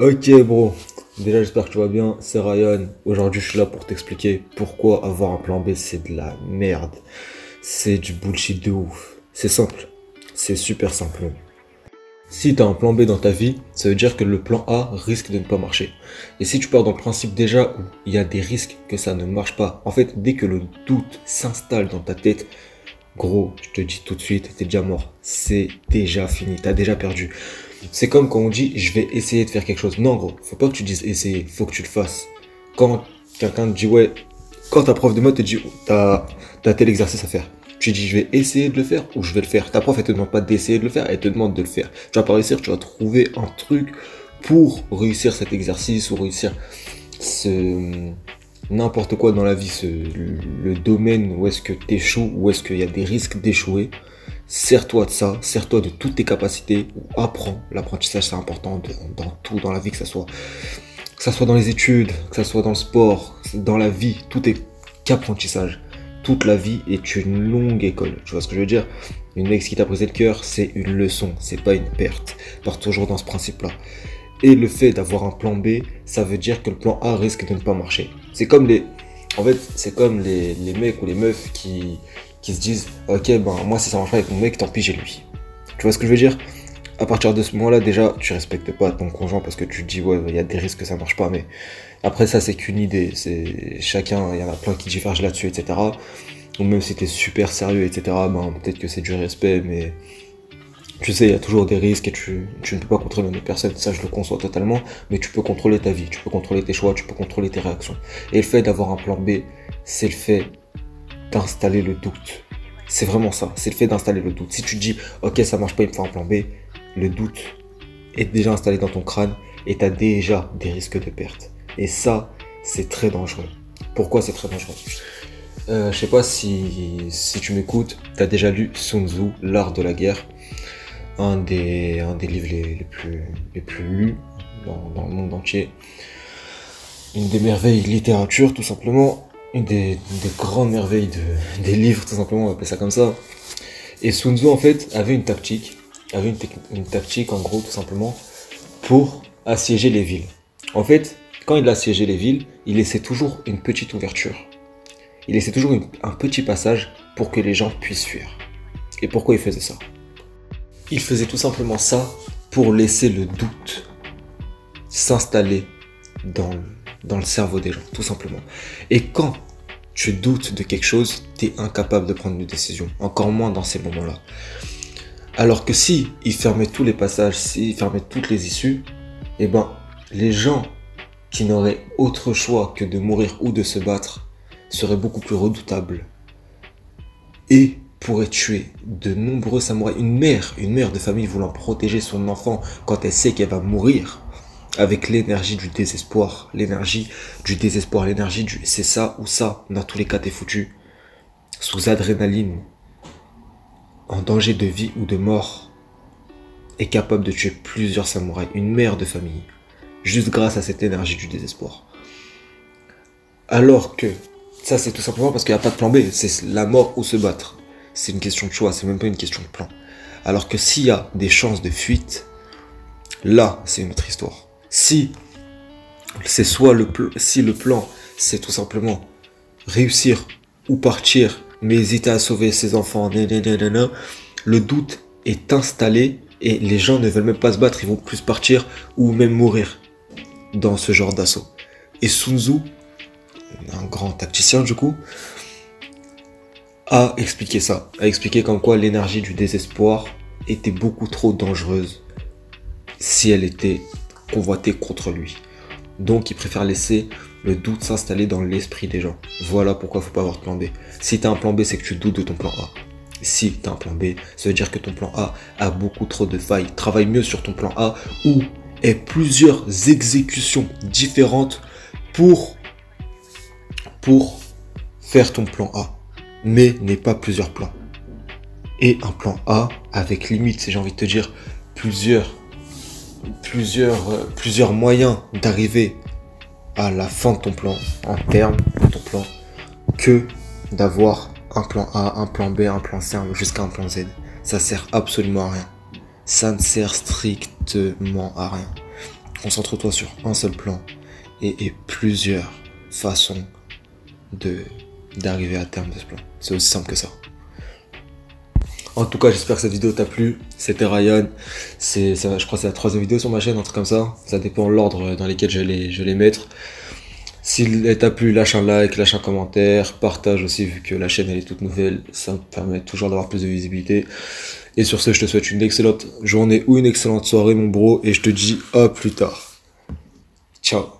Ok bro, déjà j'espère que tu vas bien, c'est Ryan. Aujourd'hui je suis là pour t'expliquer pourquoi avoir un plan B c'est de la merde. C'est du bullshit de ouf. C'est simple, c'est super simple. Si tu as un plan B dans ta vie, ça veut dire que le plan A risque de ne pas marcher. Et si tu pars dans le principe déjà où il y a des risques que ça ne marche pas, en fait dès que le doute s'installe dans ta tête, gros, je te dis tout de suite, t'es déjà mort. C'est déjà fini, t'as déjà perdu. C'est comme quand on dit je vais essayer de faire quelque chose. Non, gros, faut pas que tu dises essayer, faut que tu le fasses. Quand quelqu'un te dit ouais, quand ta prof de mode te dit t'as as tel exercice à faire, tu dis je vais essayer de le faire ou je vais le faire. Ta prof elle te demande pas d'essayer de le faire, elle te demande de le faire. Tu vas pas réussir, tu vas trouver un truc pour réussir cet exercice ou réussir ce n'importe quoi dans la vie, ce, le domaine où est-ce que tu échoues, où est-ce qu'il y a des risques d'échouer. Sers-toi de ça, sers-toi de toutes tes capacités, apprends. L'apprentissage, c'est important dans tout, dans la vie, que ça soit que ça soit dans les études, que ça soit dans le sport, dans la vie, tout est qu'apprentissage. Toute la vie est une longue école. Tu vois ce que je veux dire? Une ex qui t'a brisé le cœur, c'est une leçon, c'est pas une perte. Part toujours dans ce principe-là. Et le fait d'avoir un plan B, ça veut dire que le plan A risque de ne pas marcher. C'est comme les. En fait, c'est comme les, les mecs ou les meufs qui, qui se disent Ok, ben moi, si ça marche pas avec mon mec, tant pis, j'ai lui. Tu vois ce que je veux dire? À partir de ce moment-là, déjà, tu respectes pas ton conjoint parce que tu te dis Ouais, il y a des risques que ça marche pas. Mais après, ça, c'est qu'une idée. C'est Chacun, il y en a plein qui divergent là-dessus, etc. Ou même si t'es super sérieux, etc., ben peut-être que c'est du respect, mais tu sais, il y a toujours des risques et tu, tu, ne peux pas contrôler une personne, ça je le conçois totalement, mais tu peux contrôler ta vie, tu peux contrôler tes choix, tu peux contrôler tes réactions. Et le fait d'avoir un plan B, c'est le fait d'installer le doute. C'est vraiment ça, c'est le fait d'installer le doute. Si tu te dis, ok, ça marche pas, il me faut un plan B, le doute est déjà installé dans ton crâne et tu as déjà des risques de perte. Et ça, c'est très dangereux. Pourquoi c'est très dangereux? Euh, Je sais pas si, si tu m'écoutes, tu as déjà lu Sun Tzu, L'art de la guerre, un des, un des livres les, plus, les plus lus dans, dans le monde entier. Une des merveilles de littérature, tout simplement une des, grandes merveilles de, des livres, tout simplement, on va appeler ça comme ça. Et Sun Tzu, en fait, avait une tactique, avait une, une, tactique, en gros, tout simplement, pour assiéger les villes. En fait, quand il assiégeait les villes, il laissait toujours une petite ouverture. Il laissait toujours un petit passage pour que les gens puissent fuir. Et pourquoi il faisait ça? Il faisait tout simplement ça pour laisser le doute s'installer dans le dans le cerveau des gens, tout simplement. Et quand tu doutes de quelque chose, tu es incapable de prendre une décision, encore moins dans ces moments-là. Alors que si il fermait tous les passages, s'il fermait toutes les issues, eh ben, les gens qui n'auraient autre choix que de mourir ou de se battre seraient beaucoup plus redoutables et pourraient tuer de nombreux samouraïs. Une mère, une mère de famille voulant protéger son enfant quand elle sait qu'elle va mourir, avec l'énergie du désespoir, l'énergie du désespoir, l'énergie du c'est ça ou ça, dans tous les cas t'es foutu, sous adrénaline, en danger de vie ou de mort, est capable de tuer plusieurs samouraïs, une mère de famille, juste grâce à cette énergie du désespoir. Alors que, ça c'est tout simplement parce qu'il n'y a pas de plan B, c'est la mort ou se battre. C'est une question de choix, c'est même pas une question de plan. Alors que s'il y a des chances de fuite, là c'est une autre histoire. Si c'est soit le, plan, c'est tout simplement réussir ou partir, mais hésiter à sauver ses enfants, le doute est installé et les gens ne veulent même pas se battre, ils vont plus partir ou même mourir dans ce genre d'assaut. Et Sun Tzu, un grand tacticien du coup, a expliqué ça, a expliqué comme quoi l'énergie du désespoir était beaucoup trop dangereuse si elle était convoité contre lui. Donc il préfère laisser le doute s'installer dans l'esprit des gens. Voilà pourquoi il faut pas avoir de plan B. Si tu as un plan B, c'est que tu doutes de ton plan A. Si tu as un plan B, ça veut dire que ton plan A a beaucoup trop de failles. Travaille mieux sur ton plan A ou aie plusieurs exécutions différentes pour, pour faire ton plan A. Mais n'aie pas plusieurs plans. Et un plan A avec limite, si j'ai envie de te dire, plusieurs plusieurs, euh, plusieurs moyens d'arriver à la fin de ton plan, en terme de ton plan, que d'avoir un plan A, un plan B, un plan C, jusqu'à un plan Z. Ça sert absolument à rien. Ça ne sert strictement à rien. Concentre-toi sur un seul plan et, plusieurs façons d'arriver à terme de ce plan. C'est aussi simple que ça. En tout cas, j'espère que cette vidéo t'a plu. C'était Ryan. C'est, je crois que c'est la troisième vidéo sur ma chaîne, un truc comme ça. Ça dépend de l'ordre dans lequel je vais, je les mettre. S'il t'a plu, lâche un like, lâche un commentaire, partage aussi vu que la chaîne elle est toute nouvelle, ça me permet toujours d'avoir plus de visibilité. Et sur ce, je te souhaite une excellente journée ou une excellente soirée mon bro et je te dis à plus tard. Ciao